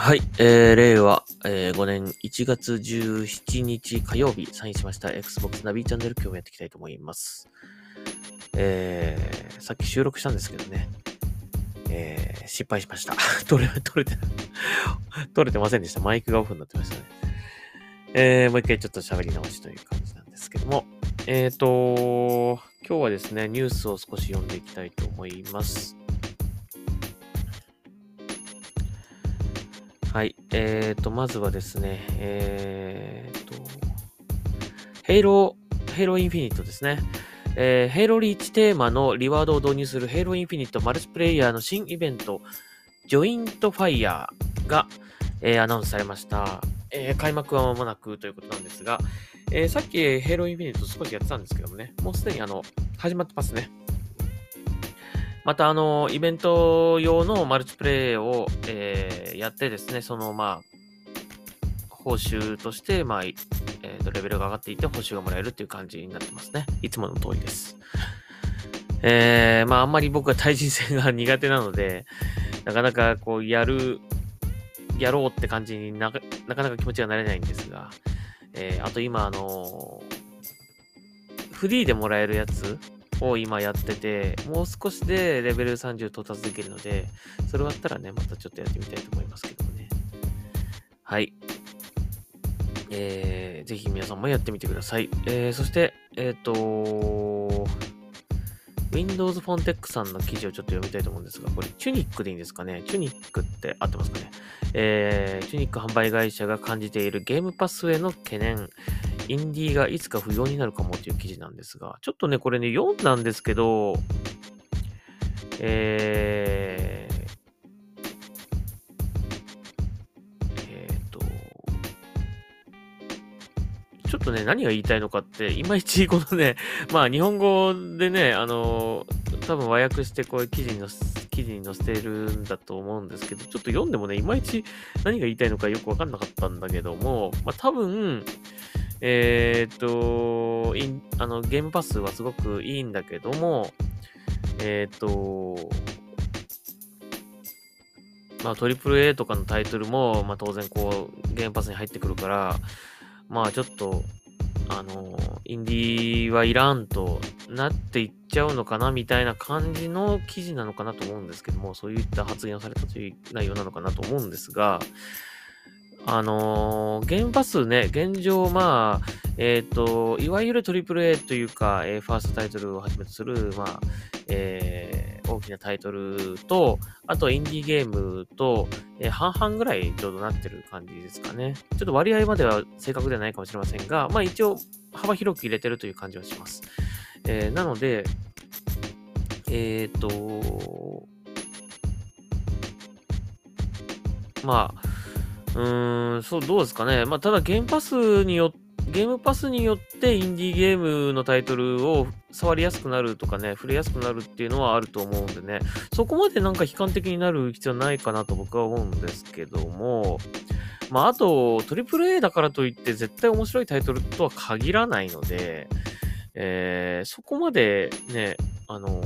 はい、えー、令和、えー、5年1月17日火曜日、サインしました Xbox ナビチャンネル今日もやっていきたいと思います。えー、さっき収録したんですけどね、えー、失敗しました。撮れ、撮れて、撮れてませんでした。マイクがオフになってましたね。えー、もう一回ちょっと喋り直しという感じなんですけども、えーと、今日はですね、ニュースを少し読んでいきたいと思います。はい。えーと、まずはですね、えーと、 Halo、Halo Infinite ですね。えー、 Halo Reach テーマのリワードを導入する Halo Infinite マルチプレイヤーの新イベント、 Joint Fire が、えーアナウンスされました。えー開幕は間もなくということなんですが、えーさっき Halo Infinite 少しやってたんですけどもね、もうすでにあの、始まってますね。また、あの、イベント用のマルチプレイを、えーやってですね、その、まあ、報酬として、まあ、えーと、レベルが上がっていって報酬がもらえるっていう感じになってますね。いつもの通りです。えー、まあ、あんまり僕は対人戦が苦手なので、なかなかこう、やる、やろうって感じになかなかなか気持ちがなれないんですが、えーあと今、あのフリーでもらえるやつを今やってて、もう少しでレベル30到達できるので、それ終わったらね、またちょっとやってみたいと思いますけどもね。はい。えー、ぜひ皆さんもやってみてください。えー、そして、えっ、と Windows フォンテックさんの記事をちょっと読みたいと思うんですが、これ、チュニックでいいんですかね？チュニックって合ってますかね？えー、チュニック販売会社が感じているゲームパスへの懸念、インディーがいつか不要になるかもという記事なんですが、ちょっとね、これね、読んだんですけど、えー、えーと、ちょっとね、何が言いたいのかって、いまいちこのね、まあ日本語でね、あの、多分和訳してこういう記事に載せ、記事に載せてるんだと思うんですけど、ちょっと読んでもね、いまいち何が言いたいのかよくわかんなかったんだけども、まあ多分、えーっと、あの、ゲームパスはすごくいいんだけども、えーっと、まあ、トリプル A とかのタイトルも、まあ、当然こう、ゲームパスに入ってくるから、まあ、ちょっと、あの、インディーはいらんとなっていっちゃうのかなみたいな感じの記事なのかなと思うんですけども、そういった発言をされたという内容なのかなと思うんですが、あのーゲームパスね、現状、まあ、えっ、と、いわゆる AAA というか、えーファーストタイトルをはじめとする、まあ、えー大きなタイトルと、あとインディーゲームと、えー半々ぐらいちょうどなってる感じですかね。ちょっと割合までは正確ではないかもしれませんが、まあ一応幅広く入れてるという感じはします。えーなので、えっ、と、まあ、うーん、そう、どうですかね。まあ、ただ、ゲームパスによっゲームパスによってインディーゲームのタイトルを触りやすくなるとかね、触れやすくなるっていうのはあると思うんでね、そこまでなんか悲観的になる必要ないかなと僕は思うんですけども、まあ、あと、AAA だからといって絶対面白いタイトルとは限らないので、えーそこまでね、あの、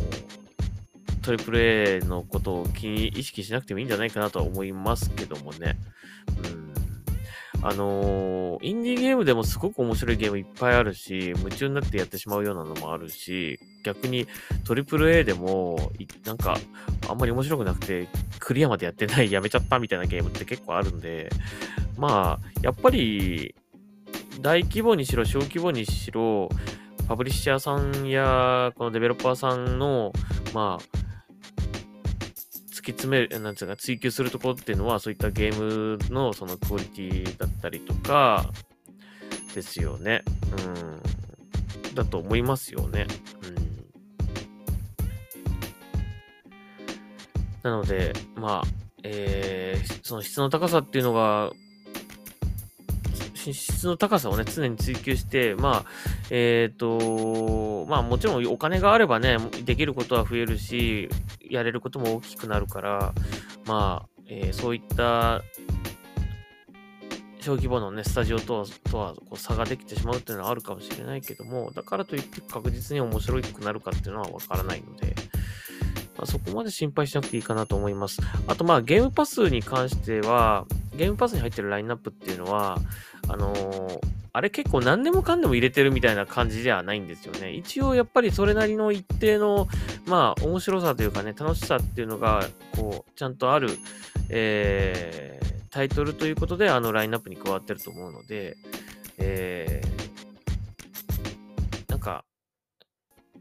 AAA のことを気に意識しなくてもいいんじゃないかなとは思いますけどもね。うんあのーインディーゲームでもすごく面白いゲームいっぱいあるし、夢中になってやってしまうようなのもあるし、逆に AAA でも、なんか、あんまり面白くなくて、クリアまでやってない、やめちゃったみたいなゲームって結構あるんで、まあ、やっぱり、大規模にしろ、小規模にしろ、パブリッシャーさんや、このデベロッパーさんの、まあ、き詰める、なんつうか、追求するところっていうのは、そういったゲームのそのクオリティだったりとか、ですよね。うん。だと思いますよね。うん。なので、まあ、えー、その質の高さっていうのが、質の高さをね、常に追求して、まあ、えっ、と、まあもちろんお金があればね、できることは増えるし、やれることも大きくなるから、まあ、えーそういった小規模のね、スタジオとはとはこう差ができてしまうっていうのはあるかもしれないけども、だからといって確実に面白くなるかっていうのはわからないので、まあ、そこまで心配しなくていいかなと思います。あと、まあ、ゲームパスに関しては、ゲームパスに入ってるラインナップっていうのは、あのー、あれ結構何でもかんでも入れてるみたいな感じではないんですよね。一応やっぱりそれなりの一定の、まあ面白さというかね、楽しさっていうのが、こう、ちゃんとある、えー、タイトルということで、あのラインナップに加わってると思うので、えー、なんか、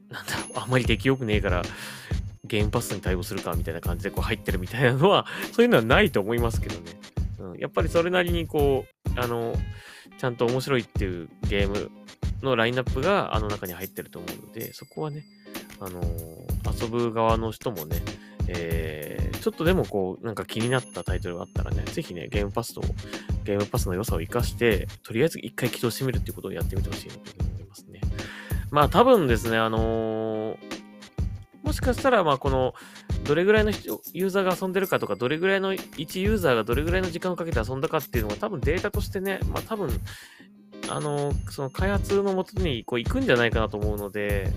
なんだろう、あんまり出来良くねえから、ゲームパスに対応するかみたいな感じでこう入ってるみたいなのは、そういうのはないと思いますけどね。うん、やっぱりそれなりにこう、あの、ちゃんと面白いっていうゲームのラインナップがあの中に入ってると思うので、そこはね、あの、遊ぶ側の人もね、えー、ちょっとでもこう、なんか気になったタイトルがあったらね、ぜひね、ゲームパスと、ゲームパスの良さを活かして、とりあえず一回起動してみるっていうことをやってみてほしいなと思いますね。まあ多分ですね、あのーもしかしたら、まあ、この、どれぐらいのユーザーが遊んでるかとか、どれぐらいの1ユーザーがどれぐらいの時間をかけて遊んだかっていうのが多分データとしてね、まあ多分、あの、その開発のもとにこう行くんじゃないかなと思うので、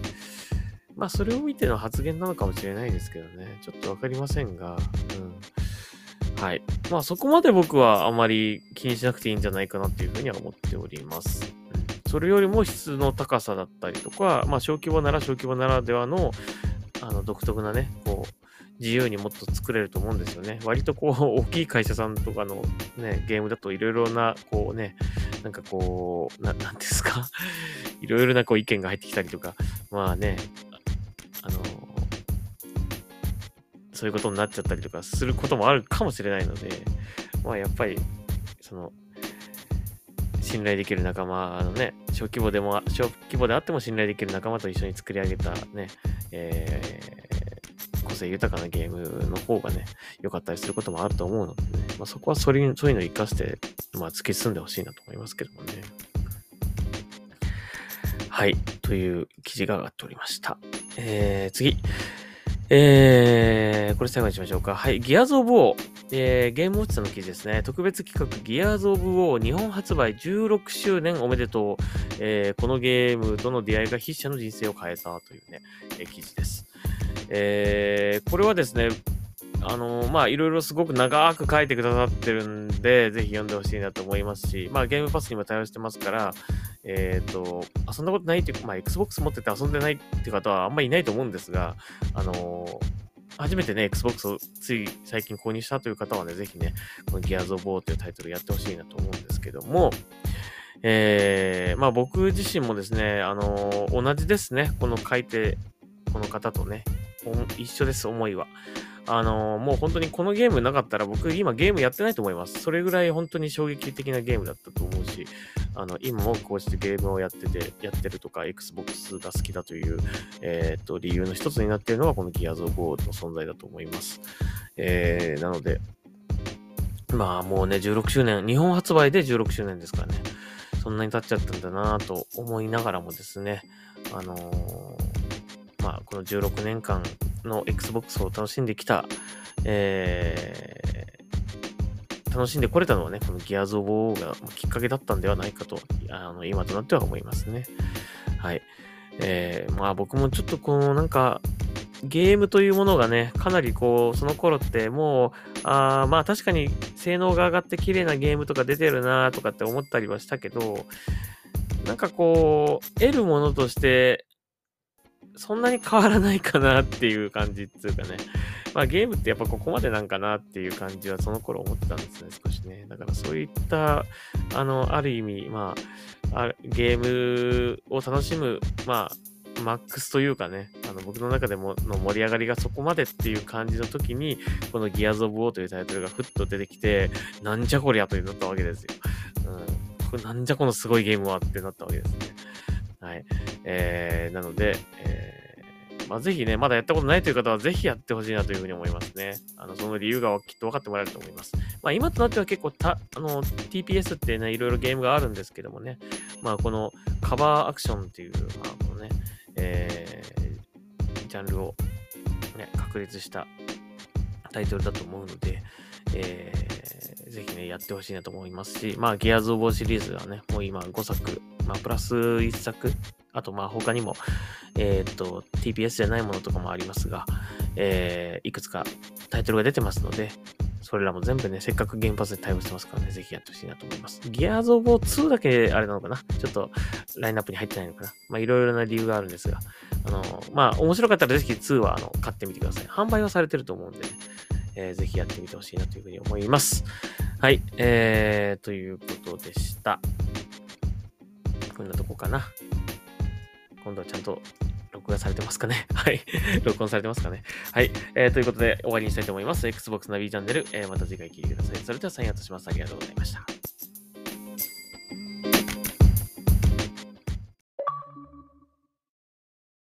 まあそれを見ての発言なのかもしれないですけどね、ちょっとわかりませんが、うん。はい。まあそこまで僕はあまり気にしなくていいんじゃないかなっていうふうには思っております。それよりも質の高さだったりとか、まあ小規模なら小規模ならではの、あの独特なね、こう、自由にもっと作れると思うんですよね。割とこう、大きい会社さんとかのね、ゲームだといろいろな、こうね、なんかこう、ななんですか？いろいろなこう意見が入ってきたりとか、まあね、あの、そういうことになっちゃったりとかすることもあるかもしれないので、まあやっぱり、その、信頼できる仲間のね、小規模でも、小規模であっても信頼できる仲間と一緒に作り上げたね、えー、個性豊かなゲームの方がね、良かったりすることもあると思うのでね、まあ、そこはそれそういうのを活かして、まあ、突き進んでほしいなと思いますけどもね。はい。という記事が上がっておりました。えー、次。えー、これ最後にしましょうか。はい。ギアーズ・オブ・ウォー。えー、ゲームウォッチの記事ですね。特別企画、ギアーズ・オブ・ウォー日本発売16周年おめでとう。えー、このゲームとの出会いが筆者の人生を変えたというね、えー、記事です。えー、これはですね、あのー、まあ、いろいろすごく長く書いてくださってるんで、ぜひ読んでほしいなと思いますし、まあ、ゲームパスにも対応してますから、えっ、ー、と、遊んだことないっていうか、まあ、Xbox 持ってて遊んでないって方はあんまりいないと思うんですが、あのー、初めてね、Xbox をつい最近購入したという方はね、ぜひね、この Gears of War というタイトルやってほしいなと思うんですけども、えー、まあ僕自身もですね、あの、同じですね、この書いて、この方とね、一緒です、思いは。あのー、もう本当にこのゲームなかったら僕今ゲームやってないと思います。それぐらい本当に衝撃的なゲームだったと思うし、あの、今もこうしてゲームをやってて、やってるとか、Xbox が好きだという、えっ、と、理由の一つになっているのがこの Gears of War の存在だと思います。えー、なので、まあもうね、16周年、日本発売で16周年ですからね、そんなに経っちゃったんだなと思いながらもですね、あのー、まあ、この16年間の Xbox を楽しんできた、えー、楽しんでこれたのはね、この Gears of War がきっかけだったんではないかと、あの今となっては思いますね。はい。えー、まあ僕もちょっとこのなんか、ゲームというものがね、かなりこう、その頃ってもう、あまあ確かに性能が上がって綺麗なゲームとか出てるなとかって思ったりはしたけど、なんかこう、得るものとしてそんなに変わらないかなっていう感じっていうかね。まあゲームってやっぱここまでなんかなっていう感じはその頃思ってたんですね、少しね。だからそういった、あの、ある意味、まあ、ゲームを楽しむ、まあ、マックスというかね、あの僕の中でもの盛り上がりがそこまでっていう感じの時に、この Gears of War というタイトルがふっと出てきて、なんじゃこりゃとなったわけですよ。うん、これなんじゃこのすごいゲームはってなったわけですね。はい。えー、なので、えー、まあ、ぜひね、まだやったことないという方はぜひやってほしいなというふうに思いますね。あの、その理由がきっと分かってもらえると思います。まあ、今となっては結構た、あの、TPS ってね、いろいろゲームがあるんですけどもね、まあ、このカバーアクションっていう、まあ、このね、えー、ジャンルをね、確立したタイトルだと思うので、えー、ぜひね、やってほしいなと思いますし、まあ、ギアーズ・オブ・シリーズはね、もう今5作まあ、プラス1作、あと、まあ、他にも、えっ、と、TPS じゃないものとかもありますが、えー、いくつかタイトルが出てますので、それらも全部ね、せっかく原発で対応してますからね、ぜひやってほしいなと思います。ギアーズ・オブ・2だけあれなのかな？ちょっとラインナップに入ってないのかな？まあ、いろいろな理由があるんですが、あの、まあ、面白かったらぜひ2はあの買ってみてください。販売はされてると思うんで、えー、ぜひやってみてほしいなというふうに思います。はい、えー、ということでした。こんなとこかな。今度はちゃんと録画されてますかね？はい。録音されてますかね？はい。えー、ということで終わりにしたいと思います。Xbox ナビチャンネル、えー、また次回聞いてください。それではサインアウトします。ありがとうございました。